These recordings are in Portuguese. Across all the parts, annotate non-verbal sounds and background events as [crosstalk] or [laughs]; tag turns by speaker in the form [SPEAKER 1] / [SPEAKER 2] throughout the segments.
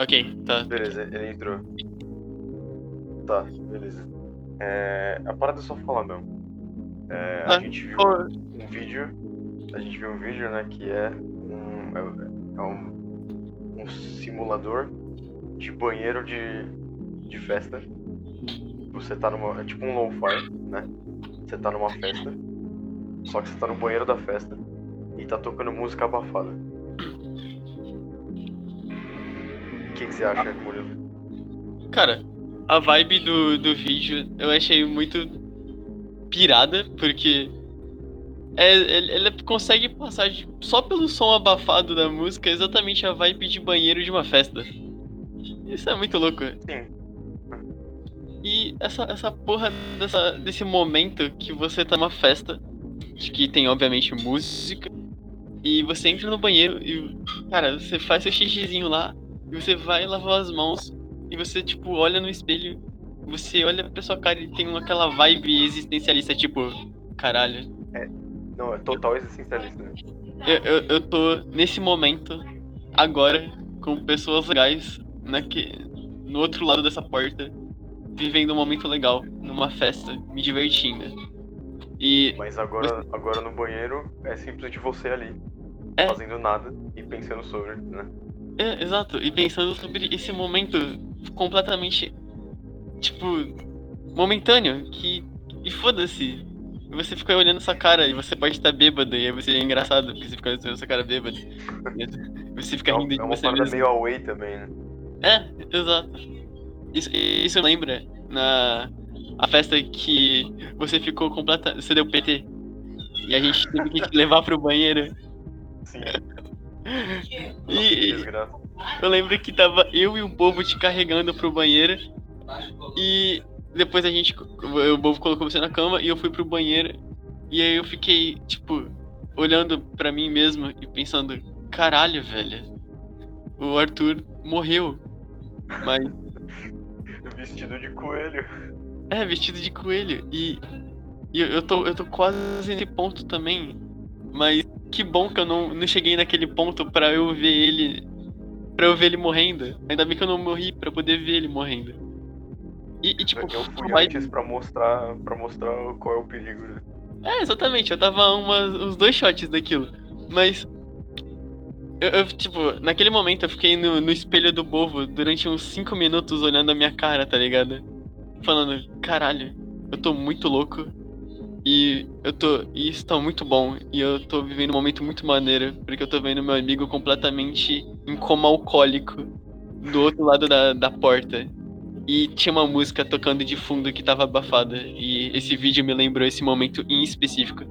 [SPEAKER 1] Ok, tá.
[SPEAKER 2] Beleza, ele entrou. Tá, beleza. É, a parada é só falar mesmo. É, a
[SPEAKER 1] Ah,
[SPEAKER 2] gente viu
[SPEAKER 1] Pô,
[SPEAKER 2] um vídeo. A gente viu um vídeo, né, que é um. É, é um, um simulador de banheiro de, de festa. Você tá numa. É tipo um lo-fi, né? Você tá numa festa. Só que você tá no banheiro da festa e tá tocando música abafada. Que, que você acha, Murilo?
[SPEAKER 1] Cara, a vibe do, do vídeo eu achei muito pirada, porque é, ele, ele consegue passar de- só pelo som abafado da música exatamente a vibe de banheiro de uma festa. Isso é muito louco.
[SPEAKER 2] Sim.
[SPEAKER 1] E essa, essa porra dessa, desse momento que você tá numa festa, de que tem obviamente música, e você entra no banheiro e, cara, você faz seu xixizinho lá, e você vai lavar as mãos, e você, tipo, olha no espelho, você olha pra sua cara e tem aquela vibe existencialista, tipo, caralho,
[SPEAKER 2] Não, é total existencialista. né?
[SPEAKER 1] eu, eu, eu tô nesse momento, agora, com pessoas legais, naque, no outro lado dessa porta, vivendo um momento legal, numa festa, me divertindo. E
[SPEAKER 2] Mas agora, agora no banheiro é simplesmente você ali,
[SPEAKER 1] É.
[SPEAKER 2] fazendo nada e pensando sobre, né?
[SPEAKER 1] É, exato. E pensando sobre esse momento completamente, tipo, momentâneo, que. E foda-se. Você fica olhando sua cara e você pode estar bêbado, e aí você é engraçado, porque você fica olhando sua cara bêbada. [laughs] Você fica
[SPEAKER 2] É,
[SPEAKER 1] rindo de
[SPEAKER 2] é uma
[SPEAKER 1] você mesmo.
[SPEAKER 2] meio away também, né?
[SPEAKER 1] É, exato. Isso, isso lembra na a festa que você ficou completa. Você deu PT. E a gente teve que te levar pro banheiro.
[SPEAKER 2] Sim.
[SPEAKER 1] E. Eu lembro que tava eu e o Bobo te carregando pro banheiro. E depois a gente. O Bobo colocou você na cama e eu fui pro banheiro. E aí eu fiquei, tipo, olhando pra mim mesmo e pensando: caralho, velho. O Arthur morreu. Mas [laughs]
[SPEAKER 2] Vestido de coelho.
[SPEAKER 1] é, vestido de coelho. E, e eu, eu, tô, eu tô quase nesse ponto também. Mas que bom que eu não, não cheguei naquele ponto pra eu ver ele. Pra eu ver ele morrendo. Ainda bem que eu não morri pra poder ver ele morrendo. E, e, tipo,
[SPEAKER 2] eu fui
[SPEAKER 1] vai-
[SPEAKER 2] antes pra mostrar, pra mostrar qual é o perigo. né?
[SPEAKER 1] É, exatamente, eu tava umas, uns dois shots daquilo. Mas. Eu, eu, tipo, naquele momento eu fiquei no, no espelho do bovo durante uns 5 minutos olhando a minha cara, tá ligado? Falando, caralho, eu tô muito louco. E eu tô. E isso tá muito bom. E eu tô vivendo um momento muito maneiro. Porque eu tô vendo meu amigo completamente em coma alcoólico do outro lado da, da porta. E tinha uma música tocando de fundo que tava abafada. E esse vídeo me lembrou esse momento em específico.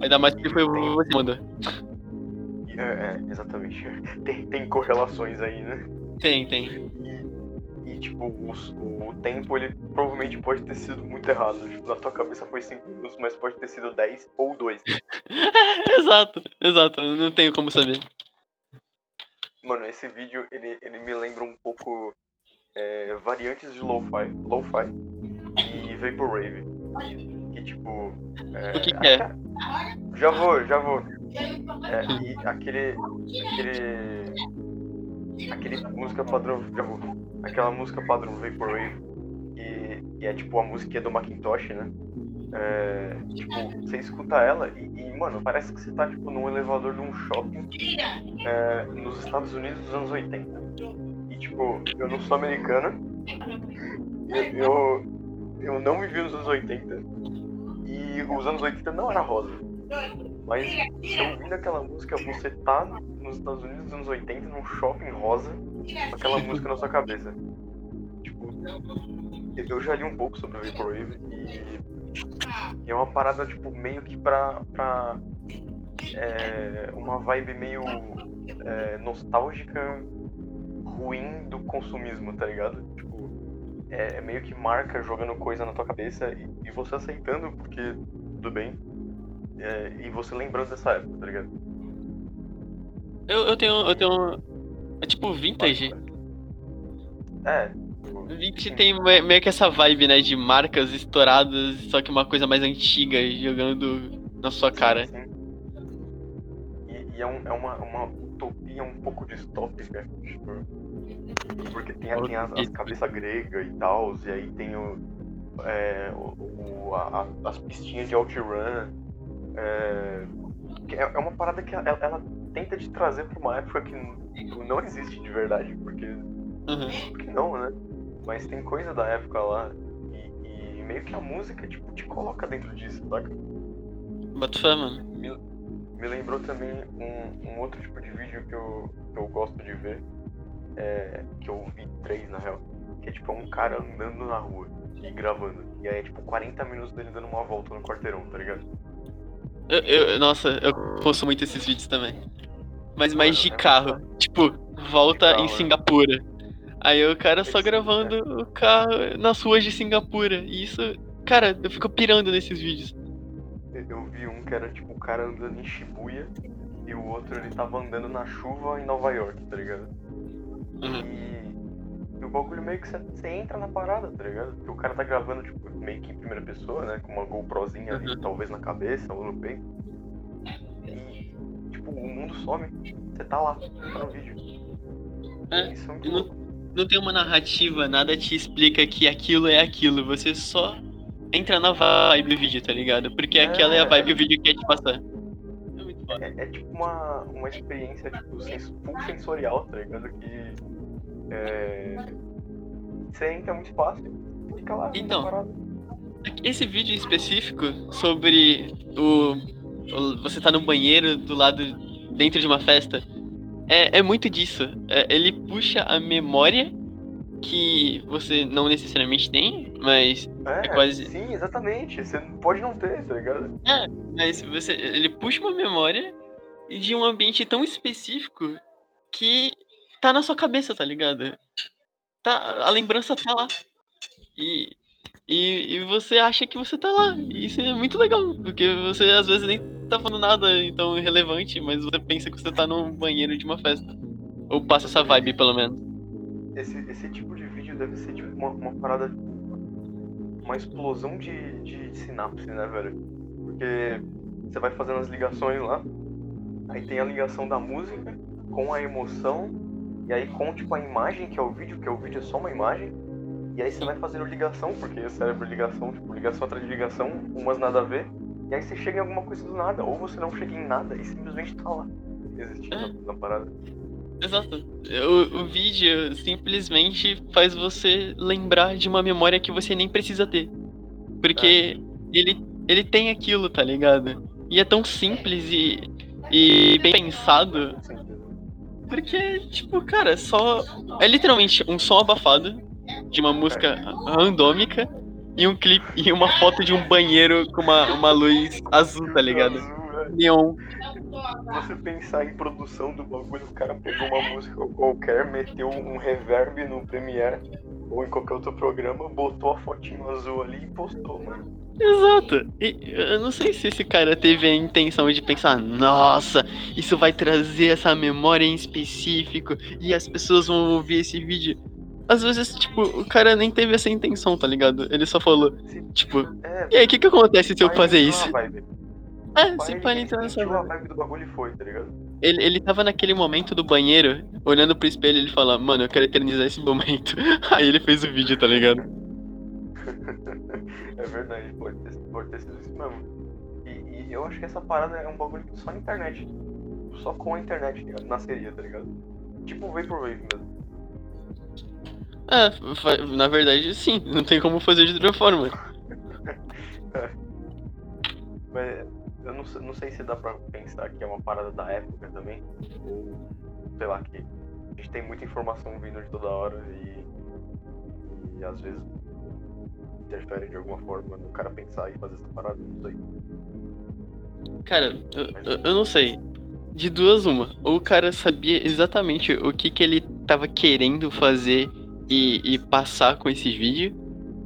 [SPEAKER 1] Ainda mais que foi você mandou.
[SPEAKER 2] É, é, exatamente. Tem, tem correlações aí, né?
[SPEAKER 1] Tem, tem.
[SPEAKER 2] E, tipo, os- o, tempo ele provavelmente pode ter sido muito errado. Na tua cabeça foi 5 minutos, mas pode ter sido 10 ou 2. [laughs]
[SPEAKER 1] exato, exato. Eu não tenho como saber.
[SPEAKER 2] Mano, esse vídeo ele, ele me lembra um pouco é, variantes de lo-fi, lo-fi e vaporwave. Que tipo.
[SPEAKER 1] O que que é? [laughs]
[SPEAKER 2] Já vou, já vou. É, e aquele. Aquele. Aquele música padrão. Já vou. Aquela música padrão Vaporwave. E, e é tipo a música do Macintosh, né? É, tipo, você escuta ela e, e, mano, parece que você tá tipo num elevador de um shopping é, nos Estados Unidos dos anos 80. E tipo, eu não sou americano. Eu, eu, não vivi nos anos 80. E os anos 80 não era rosa. Mas ouvindo aquela música, você tá nos Estados Unidos dos anos 80, num shopping rosa, aquela música na sua cabeça. Tipo, eu já li um pouco sobre o Vaporwave e é uma parada, tipo, meio que pra. pra é, uma vibe meio é, nostálgica, ruim do consumismo, tá ligado? Tipo, é, é meio que marca jogando coisa na tua cabeça e, e você aceitando porque tudo bem. É, e você lembrando dessa época, tá ligado?
[SPEAKER 1] Eu, eu tenho. Eu tenho. É tipo vintage.
[SPEAKER 2] É. tipo,
[SPEAKER 1] Vintage tem me- meio que essa vibe, né? De marcas estouradas, só que uma coisa mais antiga jogando na sua cara.
[SPEAKER 2] Sim. E, e é, um- é uma, uma utopia um pouco distópica. Tipo, porque tem, tem as, as cabeças gregas e tal, e aí tem o, é, o, o a, as pistinhas de outrun. É, é, é uma parada que ela, ela tenta te trazer pra uma época que não existe de verdade, porque. Uhum. Porque não, né? Mas tem coisa da época lá. E, e, meio que a música, tipo, te coloca dentro disso, saca?
[SPEAKER 1] Fé, mano.
[SPEAKER 2] Me, me lembrou também um, um, outro tipo de vídeo que eu, que eu gosto de ver. É, que eu vi três na real. Que é tipo um cara andando na rua e gravando. E aí é tipo 40 minutos dele dando uma volta no quarteirão, tá ligado?
[SPEAKER 1] Eu, eu, nossa, eu posto muito esses vídeos também. Mas mais de carro. Tipo, volta em é. Singapura. Aí o cara só gravando o carro nas ruas de Singapura. E isso, cara, eu fico pirando nesses vídeos.
[SPEAKER 2] Eu vi um que era tipo o cara andando em Shibuya e o outro ele tava andando na chuva em Nova York, tá ligado? Uhum. E, e o bagulho meio que você entra na parada, tá ligado? Porque o cara tá gravando, tipo, meio que em primeira pessoa, né? Com uma GoProzinha ali, uhum. talvez na cabeça ou no peito. O mundo some. Você tá lá, tá no vídeo.
[SPEAKER 1] É, Isso é muito não, não tem uma narrativa, nada te explica que aquilo é aquilo. Você só entra na vibe do vídeo, tá ligado? Porque é, aquela é a vibe que o vídeo quer te passar.
[SPEAKER 2] É muito foda. É, é tipo uma, uma experiência tipo, sens full sensorial, tá ligado? Que é... você entra muito fácil fica lá.
[SPEAKER 1] Então, esse vídeo específico sobre o, o, você tá no banheiro do lado dentro de uma festa é, é muito disso. É, ele puxa a memória que você não necessariamente tem, mas
[SPEAKER 2] é, é, quase. Sim, exatamente. Você pode não ter, tá ligado?
[SPEAKER 1] É, mas você, ele puxa uma memória de um ambiente tão específico que tá na sua cabeça, tá ligado? Tá, a lembrança tá lá. E, e, e você acha que você tá lá. E isso é muito legal, porque você às vezes nem tá falando nada tão relevante, mas você pensa que você tá num banheiro de uma festa. Ou passa essa vibe, pelo menos.
[SPEAKER 2] Esse, esse tipo de vídeo deve ser tipo uma, uma parada. Uma explosão de, de, de sinapse, né, velho? Porque você vai fazendo as ligações lá. Aí tem a ligação da música com a emoção. E aí com tipo a imagem que é o vídeo, que é o vídeo é só uma imagem. E aí você vai fazendo ligação, porque o cérebro ligação, tipo, ligação atrás de ligação, umas nada a ver. E aí você chega em alguma coisa do nada, ou você não chega em nada e simplesmente tá lá, existindo é. na parada.
[SPEAKER 1] Exato. O, o vídeo simplesmente faz você lembrar de uma memória que você nem precisa ter. Porque é. ele, ele tem aquilo, tá ligado? E é tão simples e, e bem pensado. Porque, tipo, cara, é só. É literalmente um som abafado de uma música randômica e um clipe e uma foto de um banheiro com uma, uma luz azul, tá ligado? Neon.
[SPEAKER 2] Você pensar em produção do bagulho, o cara pegou uma música qualquer, meteu um reverb no Premiere ou em qualquer outro programa, botou a fotinho azul ali e postou, mano.
[SPEAKER 1] Exato. E eu não sei se esse cara teve a intenção de pensar, nossa, isso vai trazer essa memória em específico e as pessoas vão ouvir esse vídeo às vezes, tipo, o cara nem teve essa intenção, tá ligado? Ele só falou, tipo, é, e aí, o que que acontece se eu fazer isso? É, se para entrar nessa
[SPEAKER 2] vibe. vibe do bagulho foi, tá ligado?
[SPEAKER 1] Ele, ele tava naquele momento do banheiro, olhando pro espelho, ele fala, mano, eu quero eternizar esse momento. [laughs] Aí ele fez o vídeo, tá ligado? [laughs]
[SPEAKER 2] é verdade, pode ter, pode ter sido isso mesmo. E, e, eu acho que essa parada é um bagulho que só a internet. Só com a internet nasceria, tá ligado? Tipo o Vaporwave mesmo.
[SPEAKER 1] É, na verdade sim, não tem como fazer de outra forma. [laughs]
[SPEAKER 2] Mas eu não, não sei se dá pra pensar que é uma parada da época também. Ou sei lá, que a gente tem muita informação vindo de toda hora e, e às vezes interfere de alguma forma no cara pensar e fazer essa parada, não sei.
[SPEAKER 1] Cara, eu, eu, eu não sei. De duas uma. Ou o cara sabia exatamente o que, que ele tava querendo fazer e, e passar com esse vídeo,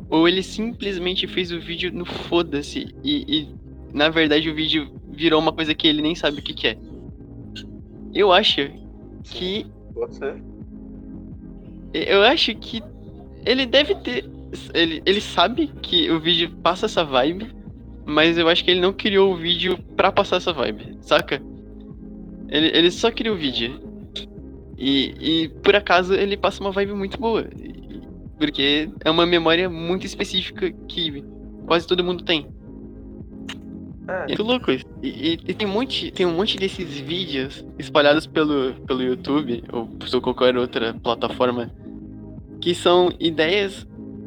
[SPEAKER 1] ou ele simplesmente fez o vídeo no foda-se e, e, na verdade o vídeo virou uma coisa que ele nem sabe o que, que é. Eu acho que.
[SPEAKER 2] Ser.
[SPEAKER 1] Eu acho que ele deve ter. Ele, ele sabe que o vídeo passa essa vibe, mas eu acho que ele não criou o vídeo pra passar essa vibe, saca? Ele, ele só cria o vídeo. E, e por acaso ele passa uma vibe muito boa. Porque é uma memória muito específica que quase todo mundo tem. É. Muito louco isso. E, e, e, tem, um monte, tem um monte desses vídeos espalhados pelo, pelo YouTube ou por qualquer outra plataforma que são ideias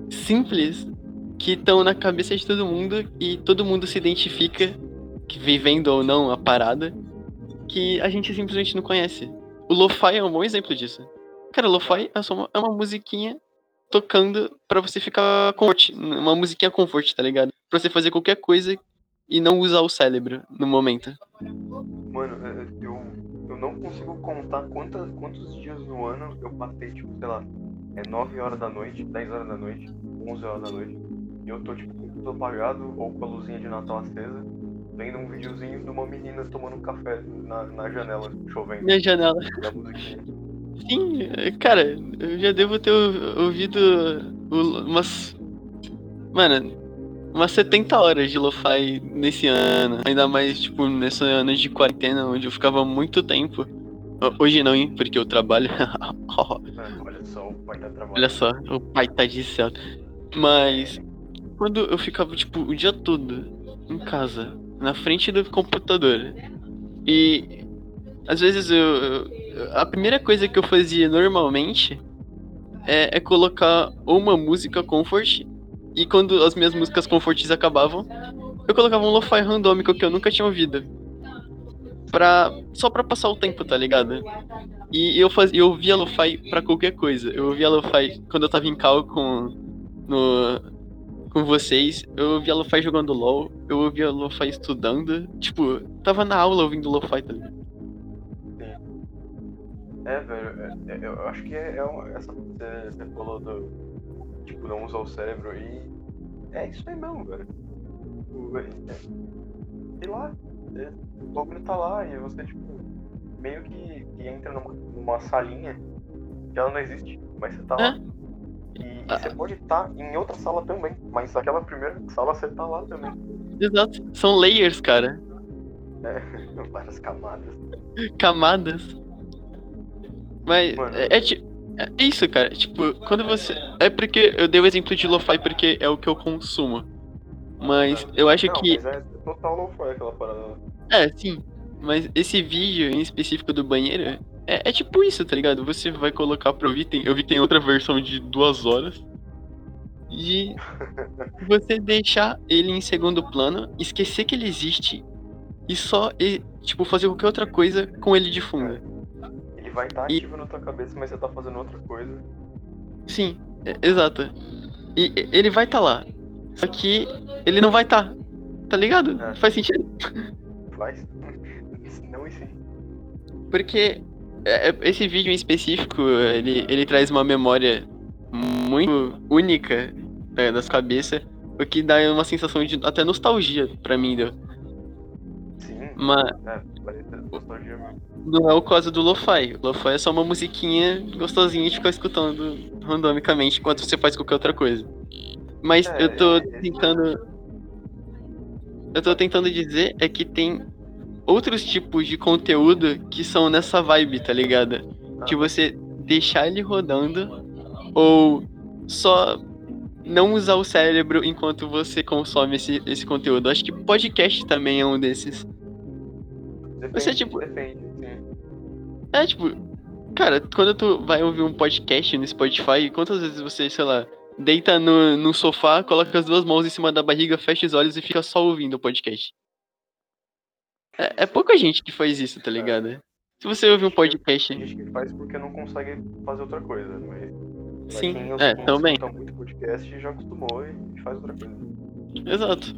[SPEAKER 1] simples que estão na cabeça de todo mundo e todo mundo se identifica, vivendo ou não a parada, que a gente simplesmente não conhece. O Lo-Fi é um bom exemplo disso. Cara, Lo-Fi é uma, é uma musiquinha tocando para você ficar comfort, uma musiquinha comfort, tá ligado? Pra você fazer qualquer coisa e não usar o cérebro no momento.
[SPEAKER 2] Mano, é, eu, eu não consigo contar quantas, quantos dias no ano eu passei, tipo, sei lá, é 9 horas da noite, 10 horas da noite, 11 horas da noite, e eu tô, tipo, tudo apagado ou com a luzinha de Natal acesa, vendo um videozinho de uma menina tomando um café na, na janela, chovendo.
[SPEAKER 1] Na janela. Sim, cara, eu já devo ter ouvido umas. Mano, umas 70 horas de lo-fi nesse ano. Ainda mais, tipo, nesse ano de quarentena, onde eu ficava muito tempo. Hoje não, hein? Porque eu trabalho. [laughs]
[SPEAKER 2] olha só, o pai tá trabalhando.
[SPEAKER 1] Olha só, o pai tá de céu. Mas. Quando eu ficava, tipo, o dia todo em casa, na frente do computador. E. Às vezes eu, eu a primeira coisa que eu fazia normalmente é, é, colocar uma música comfort e quando as minhas músicas comforts acabavam, eu colocava um lo-fi randômico que eu nunca tinha ouvido. Pra, só pra passar o tempo, tá ligado? E eu, fazia, eu ouvia lo-fi pra qualquer coisa. Eu ouvia lo-fi quando eu tava em cal com, no, com vocês. Eu ouvia lo-fi jogando LOL. Eu ouvia lo-fi estudando. Tipo, tava na aula ouvindo lo-fi, tá ligado?
[SPEAKER 2] É, velho, é, é, eu acho que é, é uma, essa você, você falou do. Tipo, não usar o cérebro e. É isso aí mesmo, velho. O, é, sei lá, é, o bagulho tá lá e você, tipo, meio que, que entra numa, numa salinha que ela não existe, mas você tá lá. E, ah. você pode estar em outra sala também, mas naquela primeira sala você tá lá também.
[SPEAKER 1] Exato, são layers, cara.
[SPEAKER 2] É, [laughs] várias camadas.
[SPEAKER 1] Camadas. Mas é, é, é, isso, cara. Tipo, quando você. É porque eu dei o exemplo de lo-fi porque é o que eu consumo. Mas eu acho
[SPEAKER 2] não,
[SPEAKER 1] que.
[SPEAKER 2] Mas é total lo-fi aquela parada.
[SPEAKER 1] É, sim. Mas esse vídeo em específico do banheiro é, é tipo isso, tá ligado? Você vai colocar pra ouvir. Tem, eu vi que tem outra versão de duas horas. E [laughs] você deixar ele em segundo plano, esquecer que ele existe e só, e, tipo, fazer qualquer outra coisa com ele de fundo. É
[SPEAKER 2] vai estar tá ativo e... na tua cabeça, mas você tá fazendo outra coisa.
[SPEAKER 1] Sim, é, exato. E ele vai estar tá lá. Só que ele não vai estar. Tá, tá ligado? É. Faz sentido?
[SPEAKER 2] Faz. [laughs] Não e sim.
[SPEAKER 1] Porque esse vídeo em específico, ele, ele traz uma memória muito única né, das cabeças, o que dá uma sensação de até nostalgia pra mim, deu.
[SPEAKER 2] Sim.
[SPEAKER 1] Mas...
[SPEAKER 2] É,
[SPEAKER 1] não é o caso do Lo-Fi. Lo-Fi é só uma musiquinha gostosinha de ficar escutando randomicamente enquanto você faz qualquer outra coisa. Mas é, eu tô tentando. Eu tô tentando dizer é que tem outros tipos de conteúdo que são nessa vibe, tá ligado? Ah. De você deixar ele rodando ou só não usar o cérebro enquanto você consome esse, esse conteúdo. Acho que podcast também é um desses.
[SPEAKER 2] Depende, você, tipo, depende.
[SPEAKER 1] É, tipo, cara, quando tu vai ouvir um podcast no Spotify, quantas vezes você, sei lá, deita no, no sofá, coloca as duas mãos em cima da barriga, fecha os olhos e fica só ouvindo o podcast? É, é pouca gente que faz isso, tá ligado? É. Se você ouvir um podcast.
[SPEAKER 2] Tem gente que faz porque não consegue fazer outra coisa, mas.
[SPEAKER 1] Sim, é, também.
[SPEAKER 2] muito podcast e já acostumou e faz outra coisa.
[SPEAKER 1] Exato.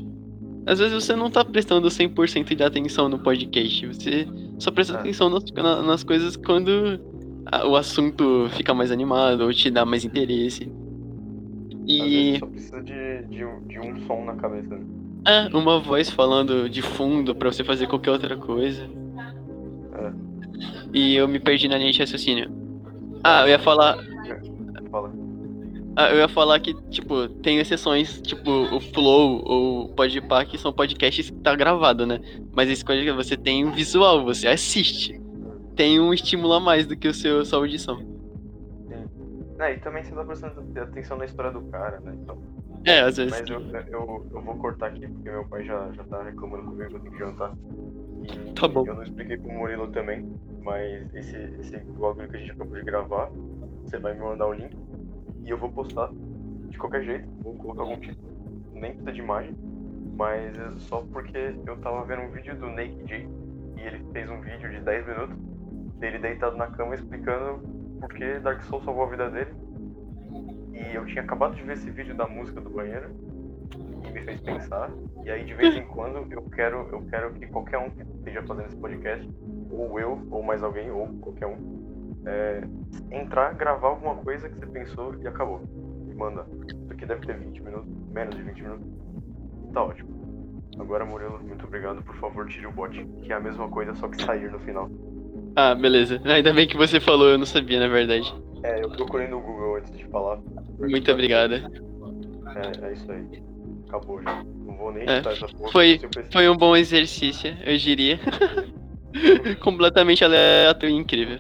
[SPEAKER 1] Às vezes você não tá prestando 100% de atenção no podcast, você só presta é. atenção nas, nas coisas quando o assunto fica mais animado ou te dá mais interesse.
[SPEAKER 2] E. Às vezes só precisa de, de, de um som na cabeça.
[SPEAKER 1] É, [laughs] uma voz falando de fundo para você fazer qualquer outra coisa.
[SPEAKER 2] É.
[SPEAKER 1] E eu me perdi na linha de raciocínio. Ah, eu ia falar.
[SPEAKER 2] Fala.
[SPEAKER 1] Ah, eu ia falar que, tipo, tem exceções, tipo, o Flow ou o Podpah, que são podcasts que tá gravado, né? Mas esse podcast você tem um visual, você assiste. tem um estímulo a mais do que o seu, a sua audição.
[SPEAKER 2] É, e também você tá prestando atenção na história do cara, né? Então,
[SPEAKER 1] É, às vezes.
[SPEAKER 2] mas eu, eu, eu vou cortar aqui porque meu pai já, já tá reclamando comigo que eu tenho que jantar. E
[SPEAKER 1] Tá bom.
[SPEAKER 2] Eu não expliquei pro Murilo também, mas esse, esse bagulho que a gente acabou de gravar, você vai me mandar o link e eu vou postar de qualquer jeito, vou colocar algum título, nem precisa de imagem, mas é só porque eu tava vendo um vídeo do Naked J e ele fez um vídeo de 10 minutos dele deitado na cama explicando por que Dark Souls salvou a vida dele. E eu tinha acabado de ver esse vídeo da música do banheiro e me fez pensar. E aí de vez em quando eu quero, eu quero que qualquer um que esteja fazendo esse podcast, ou eu, ou mais alguém, ou qualquer um, é, entrar, gravar alguma coisa que você pensou e acabou. E manda. Isso aqui deve ter 20 minutos, menos de 20 minutos. Tá ótimo. Agora, Murilo, muito obrigado. Por favor, tire o bot, que é a mesma coisa, só que sair no final.
[SPEAKER 1] Ah, beleza. Ainda bem que você falou, eu não sabia, na verdade.
[SPEAKER 2] É, eu procurei no Google antes de falar.
[SPEAKER 1] Muito obrigada.
[SPEAKER 2] É, é isso aí. Acabou já. Não vou nem
[SPEAKER 1] É,
[SPEAKER 2] essa porra.
[SPEAKER 1] foi-. Foi um bom exercício, eu diria. [laughs] Completamente aleatório e incrível.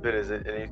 [SPEAKER 2] Beleza, ele